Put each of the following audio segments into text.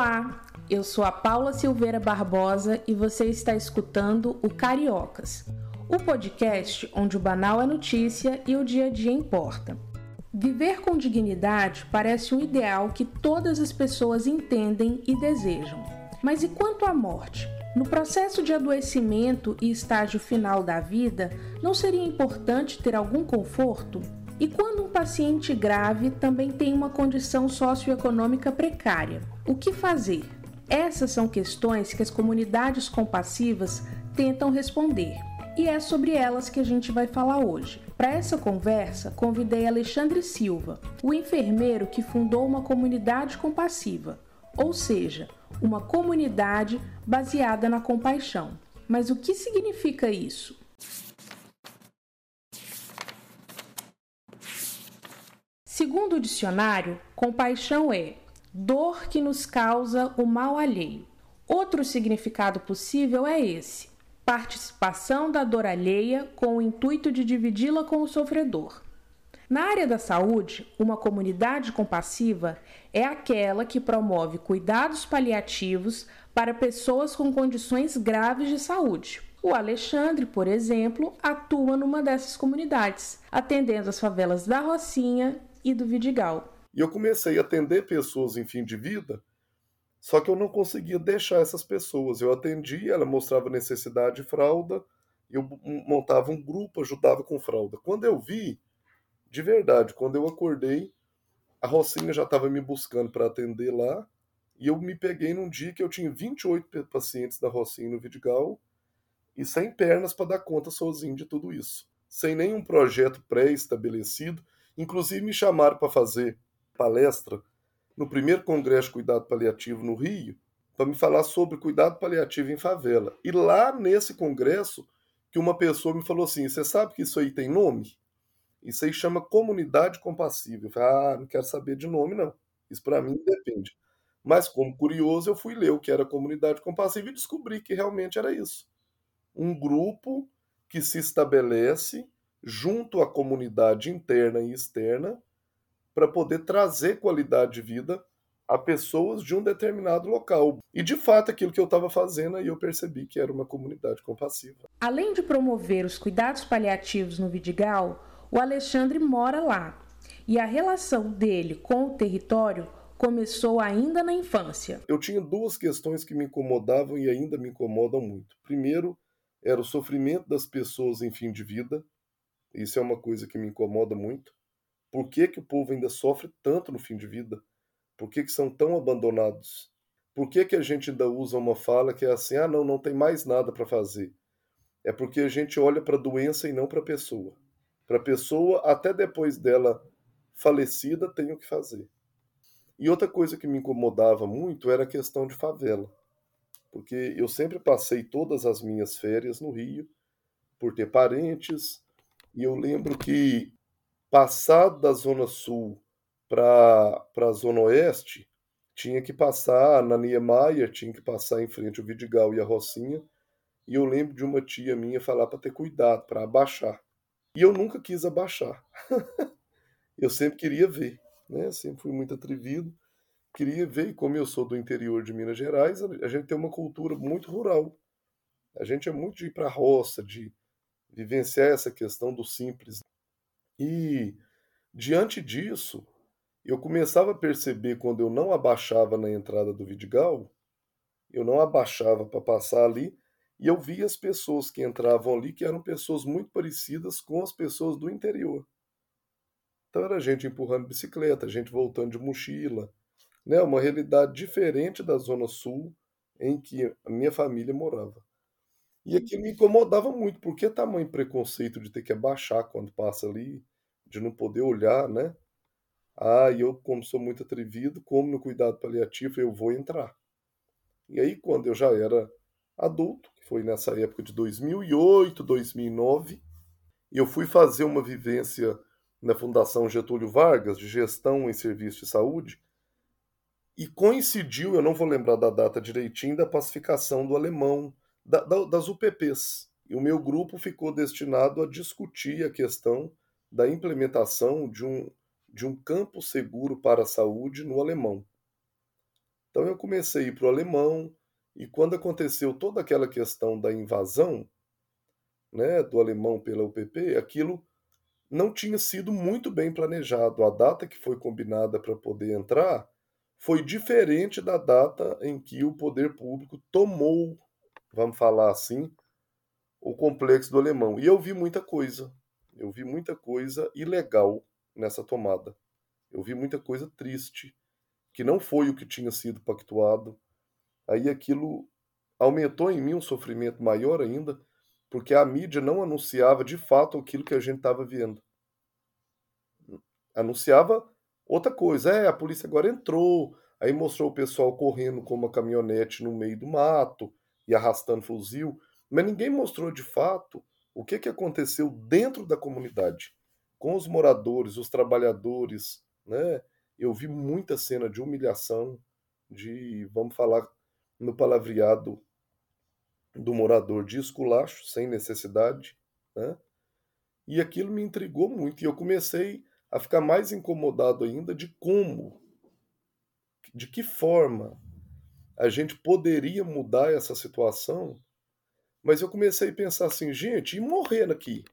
Olá, eu sou a Paula Silveira Barbosa e você está escutando o Cariocas, o podcast onde o banal é notícia e o dia a dia importa. Viver com dignidade parece um ideal que todas as pessoas entendem e desejam. Mas e quanto à morte? No processo de adoecimento e estágio final da vida, não seria importante ter algum conforto? E quando um paciente grave também tem uma condição socioeconômica precária, o que fazer? Essas são questões que as comunidades compassivas tentam responder. E é sobre elas que a gente vai falar hoje. Para essa conversa, convidei Alexandre Silva, o enfermeiro que fundou uma comunidade compassiva, ou seja, uma comunidade baseada na compaixão. Mas o que significa isso? Segundo o dicionário, compaixão é dor que nos causa o mal alheio. Outro significado possível é esse: participação da dor alheia com o intuito de dividi-la com o sofredor. Na área da saúde, uma comunidade compassiva é aquela que promove cuidados paliativos para pessoas com condições graves de saúde. O Alexandre, por exemplo, atua numa dessas comunidades, atendendo as favelas da Rocinha e do Vidigal. E eu comecei a atender pessoas em fim de vida, só que eu não conseguia deixar essas pessoas. Eu atendia, ela mostrava necessidade de fralda, eu montava um grupo, ajudava com fralda. Quando eu vi, de verdade, quando eu acordei, a Rocinha já estava me buscando para atender lá, e eu me peguei num dia que eu tinha 28 pacientes da Rocinha no Vidigal e sem pernas para dar conta sozinho de tudo isso. Sem nenhum projeto pré-estabelecido, Inclusive me chamaram para fazer palestra no primeiro congresso de cuidado paliativo no Rio, para me falar sobre cuidado paliativo em favela. E lá nesse congresso que uma pessoa me falou assim: "Você sabe que isso aí tem nome? Isso aí chama comunidade compassiva". Eu falei: "Ah, não quero saber de nome não. Isso para mim depende". Mas como curioso, eu fui ler o que era comunidade compassiva e descobri que realmente era isso. Um grupo que se estabelece junto à comunidade interna e externa para poder trazer qualidade de vida a pessoas de um determinado local. E de fato, aquilo que eu estava fazendo, aí eu percebi que era uma comunidade compassiva. Além de promover os cuidados paliativos no Vidigal, o Alexandre mora lá. E a relação dele com o território começou ainda na infância. Eu tinha duas questões que me incomodavam e ainda me incomodam muito. Primeiro, era o sofrimento das pessoas em fim de vida, isso é uma coisa que me incomoda muito. Por que, que o povo ainda sofre tanto no fim de vida? Por que, que são tão abandonados? Por que, que a gente ainda usa uma fala que é assim: ah, não, não tem mais nada para fazer? É porque a gente olha para a doença e não para a pessoa. Para a pessoa, até depois dela falecida, tem o que fazer. E outra coisa que me incomodava muito era a questão de favela. Porque eu sempre passei todas as minhas férias no Rio, por ter parentes, e eu lembro que, passado da Zona Sul para a Zona Oeste, tinha que passar na Niemeyer, tinha que passar em frente ao Vidigal e a Rocinha. E eu lembro de uma tia minha falar para ter cuidado, para abaixar. E eu nunca quis abaixar. eu sempre queria ver, né? Sempre fui muito atrevido. Queria ver, e como eu sou do interior de Minas Gerais, a gente tem uma cultura muito rural. A gente é muito de ir para a roça, de vivenciar essa questão do simples. E diante disso, eu começava a perceber quando eu não abaixava na entrada do Vidigal, eu não abaixava para passar ali, e eu via as pessoas que entravam ali que eram pessoas muito parecidas com as pessoas do interior. Então era gente empurrando bicicleta, gente voltando de mochila, né? Uma realidade diferente da zona sul em que a minha família morava. E aquilo me incomodava muito, porque tamanho preconceito de ter que abaixar quando passa ali, de não poder olhar, né? Ah, e eu, como sou muito atrevido, como no cuidado paliativo, eu vou entrar. E aí, quando eu já era adulto, que foi nessa época de 2008, 2009, e eu fui fazer uma vivência na Fundação Getúlio Vargas, de gestão em serviço de saúde, e coincidiu, eu não vou lembrar da data direitinho, da pacificação do alemão da, da, das UPPs. E o meu grupo ficou destinado a discutir a questão da implementação de um, de um campo seguro para a saúde no alemão. Então eu comecei a ir para o alemão, e quando aconteceu toda aquela questão da invasão né, do alemão pela UPP, aquilo não tinha sido muito bem planejado. A data que foi combinada para poder entrar foi diferente da data em que o poder público tomou, vamos falar assim, o complexo do alemão. E eu vi muita coisa. Eu vi muita coisa ilegal nessa tomada. Eu vi muita coisa triste, que não foi o que tinha sido pactuado. Aí aquilo aumentou em mim um sofrimento maior ainda, porque a mídia não anunciava de fato aquilo que a gente estava vendo. Anunciava outra coisa. É, a polícia agora entrou, aí mostrou o pessoal correndo com uma caminhonete no meio do mato e arrastando fuzil, mas ninguém mostrou de fato o que, que aconteceu dentro da comunidade, com os moradores, os trabalhadores, né? Eu vi muita cena de humilhação, de, vamos falar no palavreado do morador de esculacho, sem necessidade, né? E aquilo me intrigou muito e eu comecei a ficar mais incomodado ainda de como, de que forma a gente poderia mudar essa situação. Mas eu comecei a pensar assim, gente, e morrer aqui?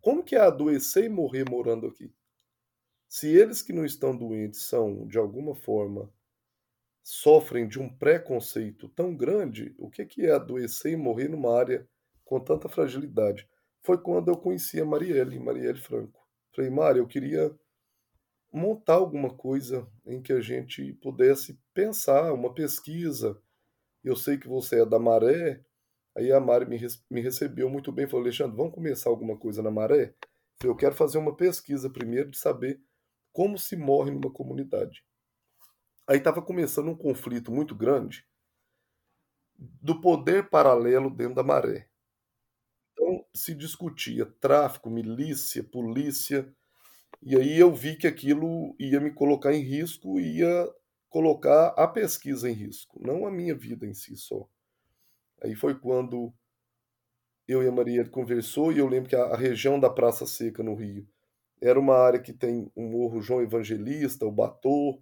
Como que é adoecer e morrer morando aqui? Se eles que não estão doentes são, de alguma forma, sofrem de um preconceito tão grande, o que é adoecer e morrer numa área com tanta fragilidade? Foi quando eu conheci a Marielle, Marielle Franco. Falei, Mari, eu queria montar alguma coisa em que a gente pudesse pensar, uma pesquisa. Eu sei que você é da Maré, aí a Mari me, me recebeu muito bem, falou, Alexandre, vamos começar alguma coisa na Maré? Eu quero fazer uma pesquisa primeiro de saber como se morre numa comunidade. Aí estava começando um conflito muito grande do poder paralelo dentro da maré. Então se discutia tráfico, milícia, polícia, e aí eu vi que aquilo ia me colocar em risco, ia colocar a pesquisa em risco, não a minha vida em si só. Aí foi quando eu e a Maria conversou e eu lembro que a, região da Praça Seca no Rio era uma área que tem o Morro João Evangelista, o Batô.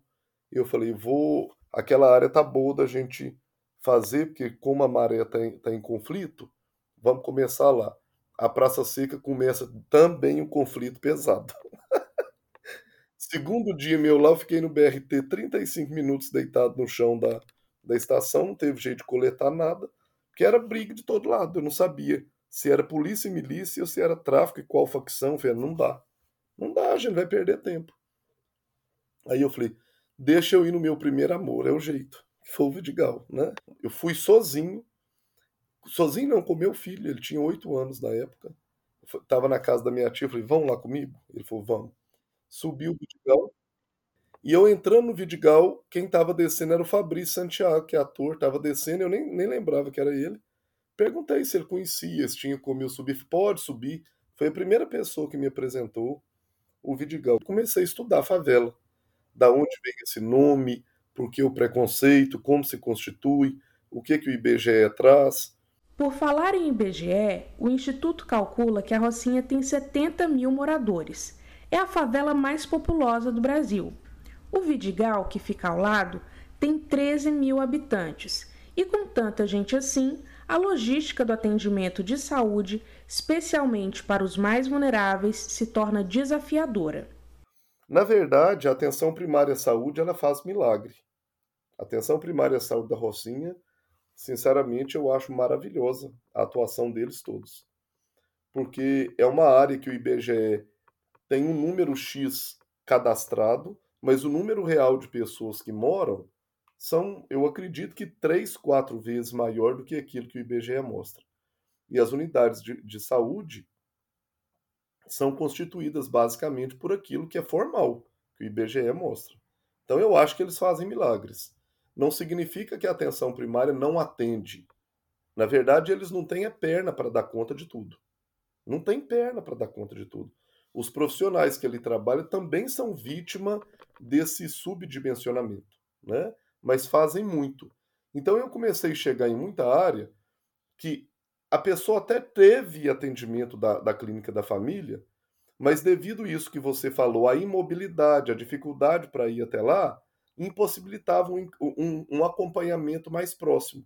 Eu falei, vou. Aquela área tá boa da gente fazer, porque como a maré está em, tá em conflito, vamos começar lá. A Praça Seca começa também um conflito pesado. Segundo dia meu lá, eu fiquei no BRT 35 minutos deitado no chão da, da estação, não teve jeito de coletar nada, porque era briga de todo lado. Eu não sabia se era polícia e milícia ou se era tráfico e qual facção. Eu falei, não dá. Não dá, a gente vai perder tempo. Aí eu falei, deixa eu ir no meu primeiro amor, é o jeito. Foi o Vidigal, né? Eu fui sozinho, sozinho não, com meu filho, ele tinha oito anos na época. Eu tava na casa da minha tia, eu falei, vão lá comigo? Ele falou, vamos. Subiu o Vidigal, e eu entrando no Vidigal, quem tava descendo era o Fabrício Santiago, que é ator, tava descendo, eu nem, nem lembrava que era ele. Perguntei se ele conhecia, se tinha como eu subir. Pode subir. Foi a primeira pessoa que me apresentou o Vidigal. Comecei a estudar a favela, da onde vem esse nome, por que o preconceito, como se constitui, o que, que o IBGE traz. Por falar em IBGE, o Instituto calcula que a Rocinha tem 70 mil moradores. É a favela mais populosa do Brasil. O Vidigal, que fica ao lado, tem 13 mil habitantes. E com tanta gente assim, a logística do atendimento de saúde, especialmente para os mais vulneráveis, se torna desafiadora. Na verdade, a atenção primária à saúde ela faz milagre. A atenção primária à saúde da Rocinha, sinceramente, eu acho maravilhosa a atuação deles todos. Porque é uma área que o IBGE tem um número X cadastrado, mas o número real de pessoas que moram são, eu acredito que três, quatro vezes maior do que aquilo que o IBGE mostra. E as unidades de, de saúde são constituídas basicamente por aquilo que é formal, que o IBGE mostra. Então eu acho que eles fazem milagres. Não significa que a atenção primária não atende. Na verdade, eles não têm a perna para dar conta de tudo. Não tem perna para dar conta de tudo. Os profissionais que ali trabalham também são vítima desse subdimensionamento, né? mas fazem muito. Então eu comecei a chegar em muita área que a pessoa até teve atendimento da, da clínica da família, mas devido a isso que você falou, a imobilidade, a dificuldade para ir até lá, impossibilitavam um, um, um acompanhamento mais próximo.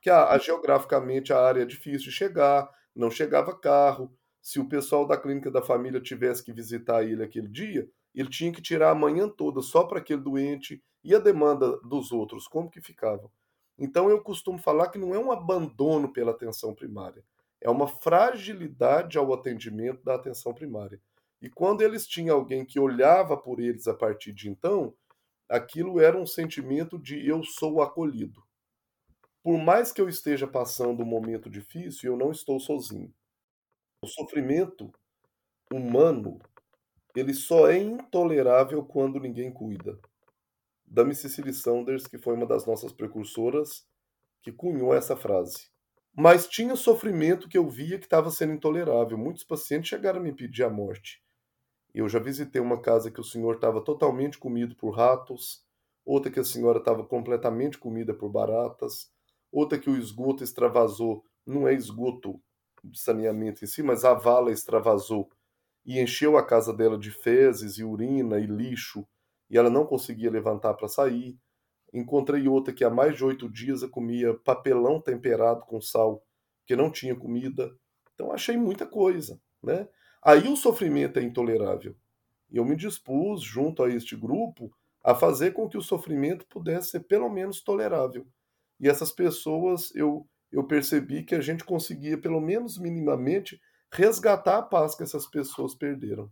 Que a, a, geograficamente a área é difícil de chegar, não chegava carro. Se o pessoal da clínica da família tivesse que visitar ele aquele dia, ele tinha que tirar a manhã toda só para aquele doente e a demanda dos outros, como que ficava? Então eu costumo falar que não é um abandono pela atenção primária, é uma fragilidade ao atendimento da atenção primária. E quando eles tinham alguém que olhava por eles a partir de então, aquilo era um sentimento de eu sou acolhido. Por mais que eu esteja passando um momento difícil, eu não estou sozinho. O sofrimento humano, ele só é intolerável quando ninguém cuida da Cecily Saunders, que foi uma das nossas precursoras, que cunhou essa frase. Mas tinha sofrimento que eu via que estava sendo intolerável. Muitos pacientes chegaram a me pedir a morte. Eu já visitei uma casa que o senhor estava totalmente comido por ratos, outra que a senhora estava completamente comida por baratas, outra que o esgoto extravasou, não é esgoto de saneamento em si, mas a vala extravasou e encheu a casa dela de fezes e urina e lixo e ela não conseguia levantar para sair. Encontrei outra que há mais de oito dias comia papelão temperado com sal, que não tinha comida. Então achei muita coisa, né? Aí o sofrimento é intolerável. E eu me dispus, junto a este grupo, a fazer com que o sofrimento pudesse ser pelo menos tolerável. E essas pessoas, eu, eu percebi que a gente conseguia, pelo menos minimamente, resgatar a paz que essas pessoas perderam.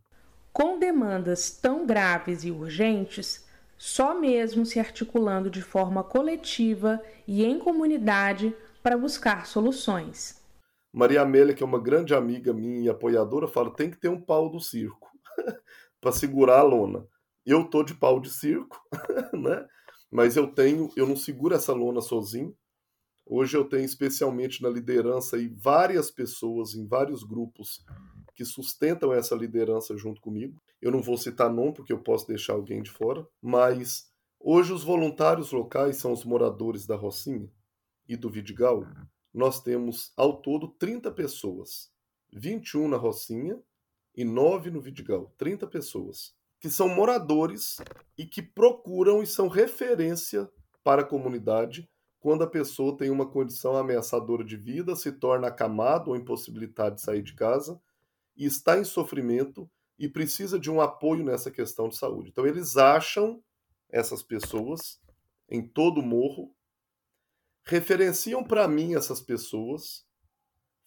Com demandas tão graves e urgentes, só mesmo se articulando de forma coletiva e em comunidade para buscar soluções. Maria Amélia, que é uma grande amiga minha e apoiadora, fala: tem que ter um pau do circo para segurar a lona. Eu tô de pau de circo, né? Mas eu tenho, eu não seguro essa lona sozinho. Hoje eu tenho especialmente na liderança aí várias pessoas em vários grupos que sustentam essa liderança junto comigo. Eu não vou citar nome porque eu posso deixar alguém de fora, mas hoje os voluntários locais são os moradores da Rocinha e do Vidigal. Nós temos ao todo 30 pessoas, 21 na Rocinha e 9 no Vidigal, 30 pessoas que são moradores e que procuram e são referência para a comunidade quando a pessoa tem uma condição ameaçadora de vida, se torna acamado ou impossibilitado de sair de casa e está em sofrimento e precisa de um apoio nessa questão de saúde. Então, eles acham essas pessoas em todo o morro, referenciam para mim essas pessoas,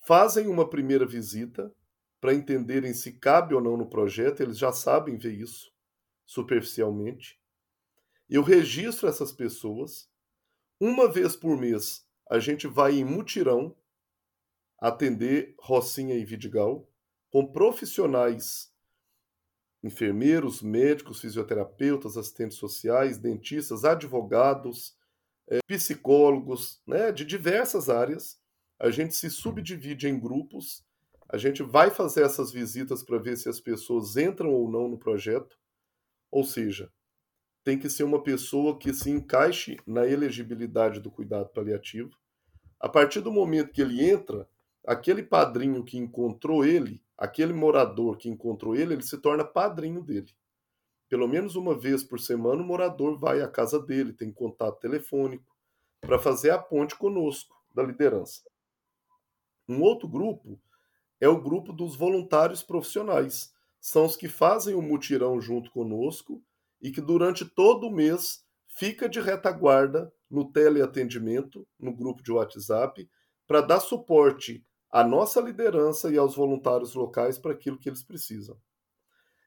fazem uma primeira visita para entenderem se cabe ou não no projeto, eles já sabem ver isso superficialmente. Eu registro essas pessoas. Uma vez por mês, a gente vai em mutirão atender Rocinha e Vidigal com profissionais, enfermeiros, médicos, fisioterapeutas, assistentes sociais, dentistas, advogados, é, psicólogos, né, de diversas áreas. A gente se subdivide em grupos, a gente vai fazer essas visitas para ver se as pessoas entram ou não no projeto. Ou seja, tem que ser uma pessoa que se encaixe na elegibilidade do cuidado paliativo. A partir do momento que ele entra, aquele padrinho que encontrou ele aquele morador que encontrou ele, ele se torna padrinho dele. Pelo menos uma vez por semana, o morador vai à casa dele, tem contato telefônico, para fazer a ponte conosco, da liderança. Um outro grupo é o grupo dos voluntários profissionais. São os que fazem o mutirão junto conosco e que durante todo o mês fica de retaguarda no teleatendimento, no grupo de WhatsApp, para dar suporte à nossa liderança e aos voluntários locais para aquilo que eles precisam.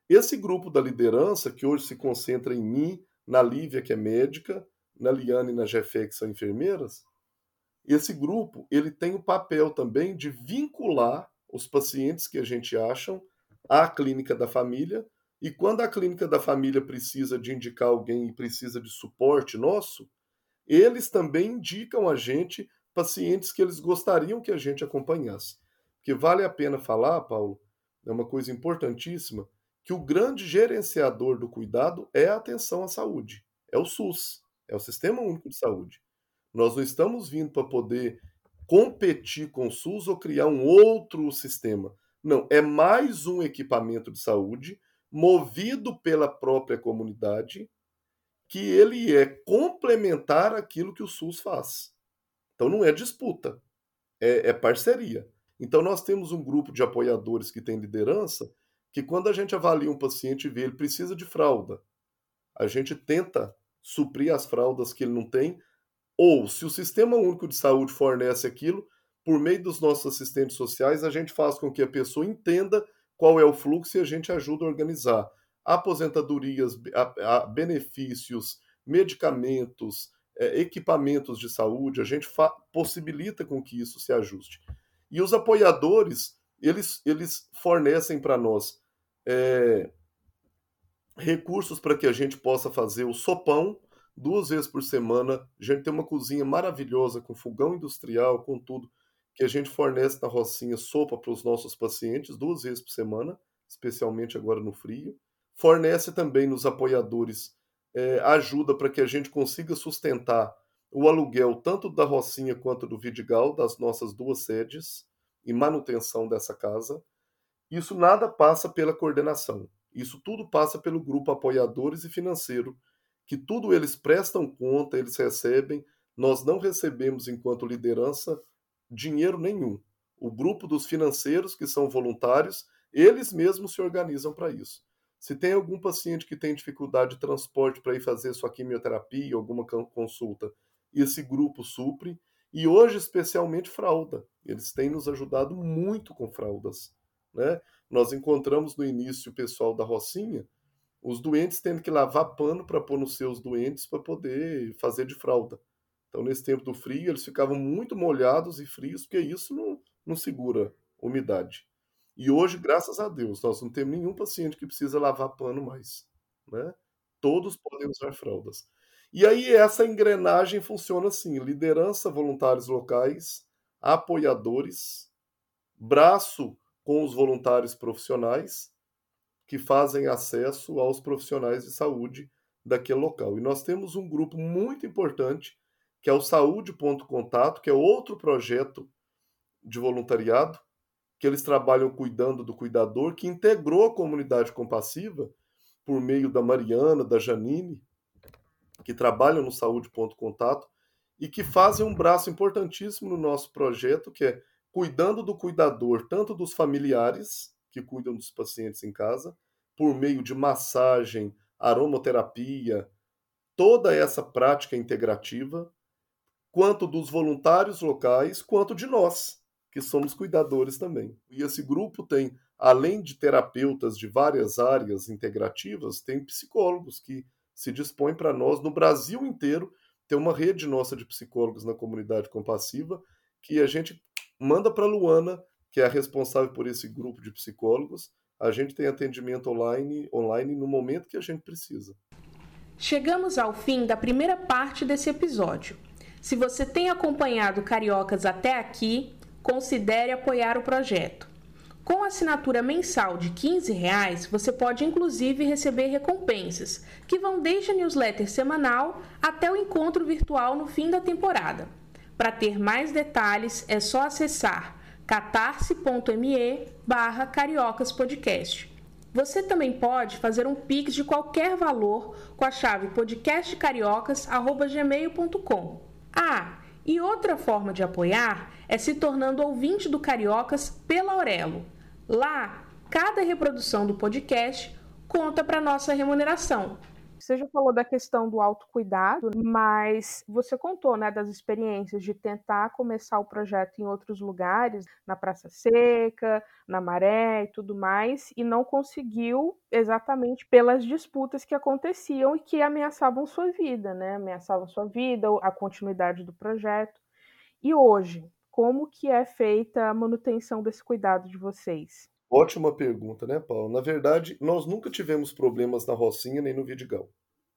Esse grupo da liderança, que hoje se concentra em mim, na Lívia, que é médica, na Liane e na Jefé, que são enfermeiras, esse grupo ele tem o papel também de vincular os pacientes que a gente acha à clínica da família e quando a clínica da família precisa de indicar alguém e precisa de suporte nosso, eles também indicam a gente pacientes que eles gostariam que a gente acompanhasse. Porque vale a pena falar, Paulo, é uma coisa importantíssima, que o grande gerenciador do cuidado é a atenção à saúde, é o SUS, é o Sistema Único de Saúde. Nós não estamos vindo para poder competir com o SUS ou criar um outro sistema. Não, é mais um equipamento de saúde movido pela própria comunidade que ele é complementar aquilo que o SUS faz. Então não é disputa, é, é parceria. Então nós temos um grupo de apoiadores que tem liderança que quando a gente avalia um paciente e vê ele precisa de fralda, a gente tenta suprir as fraldas que ele não tem, ou se o Sistema Único de Saúde fornece aquilo, por meio dos nossos assistentes sociais, a gente faz com que a pessoa entenda qual é o fluxo e a gente ajuda a organizar aposentadorias, a, a benefícios, medicamentos, é, equipamentos de saúde, a gente possibilita com que isso se ajuste. E os apoiadores, eles, eles fornecem para nós é, recursos para que a gente possa fazer o sopão duas vezes por semana. A gente tem uma cozinha maravilhosa com fogão industrial, com tudo, que a gente fornece na Rocinha sopa para os nossos pacientes duas vezes por semana, especialmente agora no frio. Fornece também nos apoiadores é, ajuda para que a gente consiga sustentar o aluguel tanto da Rocinha quanto do Vidigal, das nossas duas sedes, e manutenção dessa casa. Isso nada passa pela coordenação. Isso tudo passa pelo grupo apoiadores e financeiro, que tudo eles prestam conta, eles recebem. Nós não recebemos, enquanto liderança, dinheiro nenhum. O grupo dos financeiros, que são voluntários, eles mesmos se organizam para isso. Se tem algum paciente que tem dificuldade de transporte para ir fazer sua quimioterapia, alguma consulta, esse grupo supre. E hoje, especialmente, fralda. Eles têm nos ajudado muito com fraldas. Né? Nós encontramos no início o pessoal da Rocinha, os doentes tendo que lavar pano para pôr nos seus doentes para poder fazer de fralda. Então, nesse tempo do frio, eles ficavam muito molhados e frios, porque isso não, não segura umidade. E hoje, graças a Deus, nós não temos nenhum paciente que precisa lavar pano mais. Né? Todos podem usar fraldas. E aí essa engrenagem funciona assim: liderança, voluntários locais, apoiadores, braço com os voluntários profissionais que fazem acesso aos profissionais de saúde daquele local. E nós temos um grupo muito importante, que é o Saúde Ponto Contato, que é outro projeto de voluntariado, que eles trabalham cuidando do cuidador, que integrou a comunidade compassiva por meio da Mariana, da Janine, que trabalham no Saúde Ponto Contato e que fazem um braço importantíssimo no nosso projeto, que é cuidando do cuidador, tanto dos familiares que cuidam dos pacientes em casa, por meio de massagem, aromaterapia, toda essa prática integrativa, quanto dos voluntários locais, quanto de nós, que somos cuidadores também. E esse grupo tem, além de terapeutas de várias áreas integrativas, tem psicólogos que se dispõem para nós, no Brasil inteiro, ter uma rede nossa de psicólogos na comunidade compassiva, que a gente manda para a Luana, que é a responsável por esse grupo de psicólogos. A gente tem atendimento online, online no momento que a gente precisa. Chegamos ao fim da primeira parte desse episódio. Se você tem acompanhado Cariocas até aqui, considere apoiar o projeto. Com assinatura mensal de 15 reais, você pode inclusive receber recompensas, que vão desde a newsletter semanal até o encontro virtual no fim da temporada. Para ter mais detalhes, é só acessar catarse.me barra cariocaspodcast. Você também pode fazer um Pix de qualquer valor com a chave podcastcariocas.gmail.com. Ah, e outra forma de apoiar é se tornando ouvinte do Cariocas pela Aurelo. Lá, cada reprodução do podcast conta para nossa remuneração. Você já falou da questão do autocuidado, mas você contou, né, das experiências de tentar começar o projeto em outros lugares, na Praça Seca, na Maré e tudo mais, e não conseguiu exatamente pelas disputas que aconteciam e que ameaçavam sua vida, né? Ameaçavam sua vida, a continuidade do projeto. E hoje, como que é feita a manutenção desse cuidado de vocês? Ótima pergunta, né, Paulo? Na verdade, nós nunca tivemos problemas na Rocinha nem no Vidigal.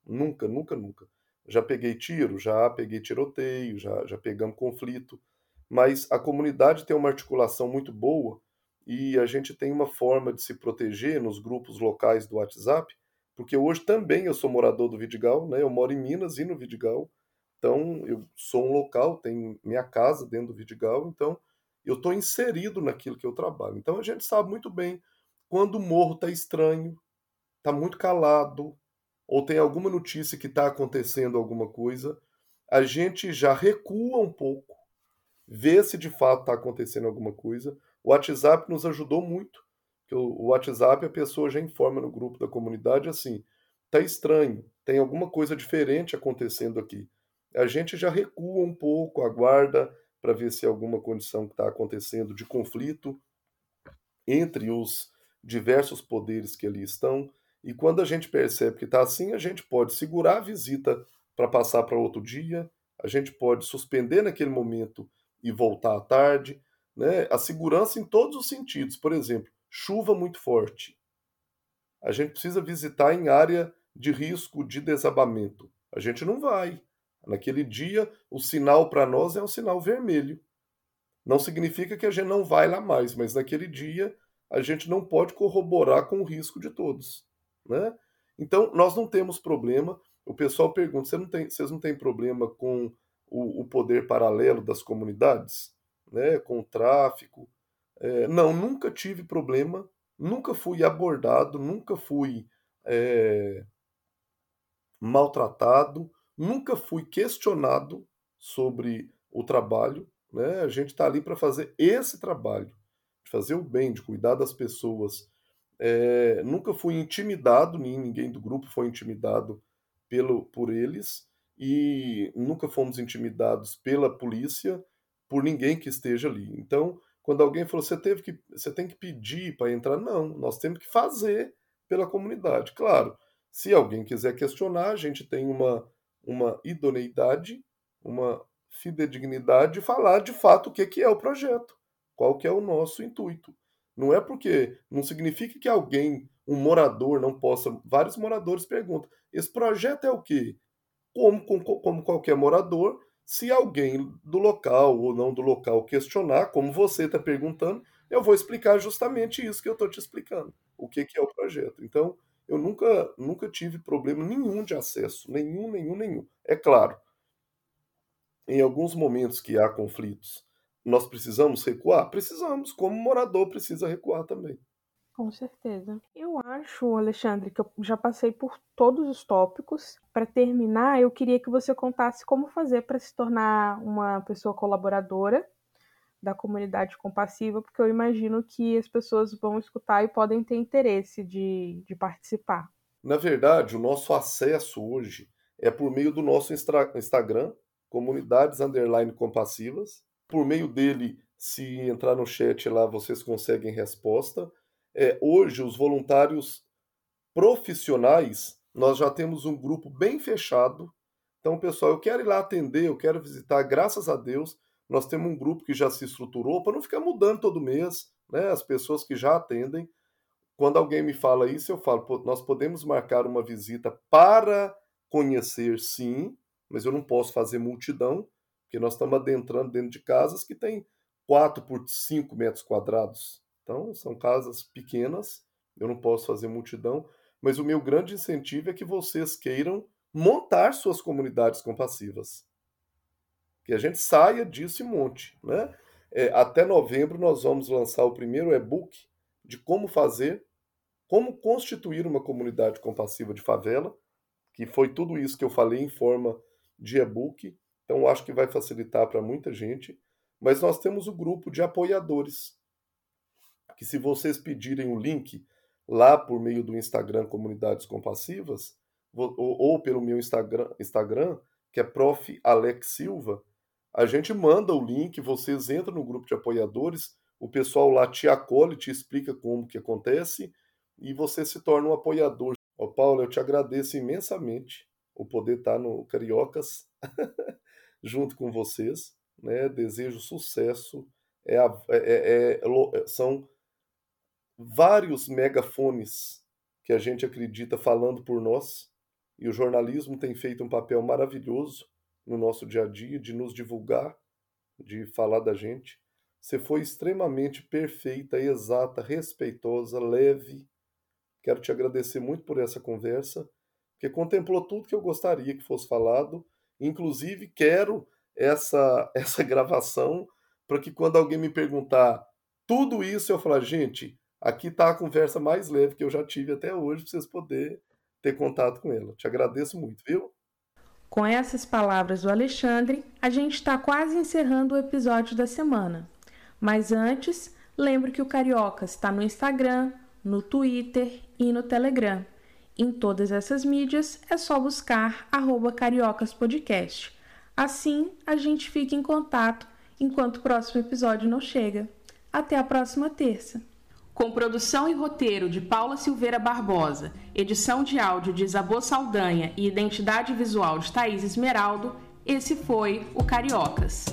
Nunca, nunca, nunca. Já peguei tiro, já peguei tiroteio, já, já pegamos conflito. Mas a comunidade tem uma articulação muito boa e a gente tem uma forma de se proteger nos grupos locais do WhatsApp, porque hoje também eu sou morador do Vidigal, né? Eu moro em Minas e no Vidigal. Então, eu sou um local, tenho minha casa dentro do Vidigal, então eu estou inserido naquilo que eu trabalho. Então a gente sabe muito bem quando o morro está estranho, está muito calado, ou tem alguma notícia que está acontecendo alguma coisa, a gente já recua um pouco, vê se de fato está acontecendo alguma coisa. O WhatsApp nos ajudou muito, porque o WhatsApp a pessoa já informa no grupo da comunidade assim, tá estranho, tem alguma coisa diferente acontecendo aqui. A gente já recua um pouco, aguarda para ver se alguma condição que está acontecendo de conflito entre os diversos poderes que ali estão. E quando a gente percebe que está assim, a gente pode segurar a visita para passar para outro dia, a gente pode suspender naquele momento e voltar à tarde. Né? A segurança em todos os sentidos. Por exemplo, chuva muito forte. A gente precisa visitar em área de risco de desabamento. A gente não vai. Naquele dia, o sinal para nós é um sinal vermelho. Não significa que a gente não vai lá mais, mas naquele dia a gente não pode corroborar com o risco de todos. Né? Então, nós não temos problema. O pessoal pergunta: Você não tem, vocês não têm problema com o, o poder paralelo das comunidades? Né? Com o tráfico? É, não, nunca tive problema, nunca fui abordado, nunca fui é, maltratado, nunca fui questionado sobre o trabalho. Né? A gente está ali para fazer esse trabalho, de fazer o bem, de cuidar das pessoas. É, nunca fui intimidado, ninguém do grupo foi intimidado pelo, por eles, e nunca fomos intimidados pela polícia, por ninguém que esteja ali. Então, quando alguém falou, você teve que, você tem que pedir para entrar, não, nós temos que fazer pela comunidade. Claro, se alguém quiser questionar, a gente tem uma, uma idoneidade, uma fidedignidade de falar de fato o que, que é o projeto, qual que é o nosso intuito. Não é porque não significa que alguém, um morador, não possa. Vários moradores perguntam: esse projeto é o quê? Como, como, como qualquer morador, se alguém do local ou não do local questionar, como você está perguntando, eu vou explicar justamente isso que eu estou te explicando, o que, que é o projeto. Então, eu nunca, nunca tive problema nenhum de acesso, nenhum, nenhum, nenhum. É claro, em alguns momentos que há conflitos, nós precisamos recuar? Precisamos, como morador precisa recuar também. Com certeza. Eu acho, Alexandre, que eu já passei por todos os tópicos. Para terminar, eu queria que você contasse como fazer para se tornar uma pessoa colaboradora da comunidade compassiva, porque eu imagino que as pessoas vão escutar e podem ter interesse de, de participar. Na verdade, o nosso acesso hoje é por meio do nosso Instagram, comunidades underline compassivas. Por meio dele, se entrar no chat lá, vocês conseguem resposta é, hoje os voluntários profissionais, nós já temos um grupo bem fechado. Então, pessoal, eu quero ir lá atender, eu quero visitar, graças a Deus, nós temos um grupo que já se estruturou para não ficar mudando todo mês, né? As pessoas que já atendem. Quando alguém me fala isso, eu falo, nós podemos marcar uma visita para conhecer, sim, mas eu não posso fazer multidão, porque nós estamos adentrando dentro de casas que tem 4 por 5 metros quadrados. Então, são casas pequenas, eu não posso fazer multidão, mas o meu grande incentivo é que vocês queiram montar suas comunidades compassivas. Que a gente saia disso e monte. Né? É, até novembro nós vamos lançar o primeiro e-book de como fazer, como constituir uma comunidade compassiva de favela, que foi tudo isso que eu falei em forma de e-book. Então acho que vai facilitar para muita gente. Mas nós temos o grupo de apoiadores que se vocês pedirem o link lá por meio do Instagram Comunidades Compassivas, ou, ou pelo meu Instagram, Instagram, que é Prof. Alex Silva, a gente manda o link, vocês entram no grupo de apoiadores, o pessoal lá te acolhe, te explica como que acontece e você se torna um apoiador. Ô Paulo, eu te agradeço imensamente o poder estar no Cariocas junto com vocês, né? Desejo sucesso. É, a, é, é, é, são vários megafones que a gente acredita falando por nós, e o jornalismo tem feito um papel maravilhoso no nosso dia a dia de nos divulgar, de falar da gente. Você foi extremamente perfeita, exata, respeitosa, leve. Quero te agradecer muito por essa conversa, que contemplou tudo que eu gostaria que fosse falado. Inclusive, quero essa, essa gravação para que quando alguém me perguntar tudo isso, eu falar, gente, Aqui está a conversa mais leve que eu já tive até hoje, para vocês poderem ter contato com ela. Te agradeço muito, viu? Com essas palavras do Alexandre, a gente está quase encerrando o episódio da semana. Mas antes, lembre que o Cariocas está no Instagram, no Twitter e no Telegram. Em todas essas mídias é só buscar @cariocaspodcast. Assim, a gente fica em contato enquanto o próximo episódio não chega. Até a próxima terça. Com produção e roteiro de Paula Silveira Barbosa, edição de áudio de Isabô Saldanha e identidade visual de Thaís Esmeraldo, esse foi o Cariocas.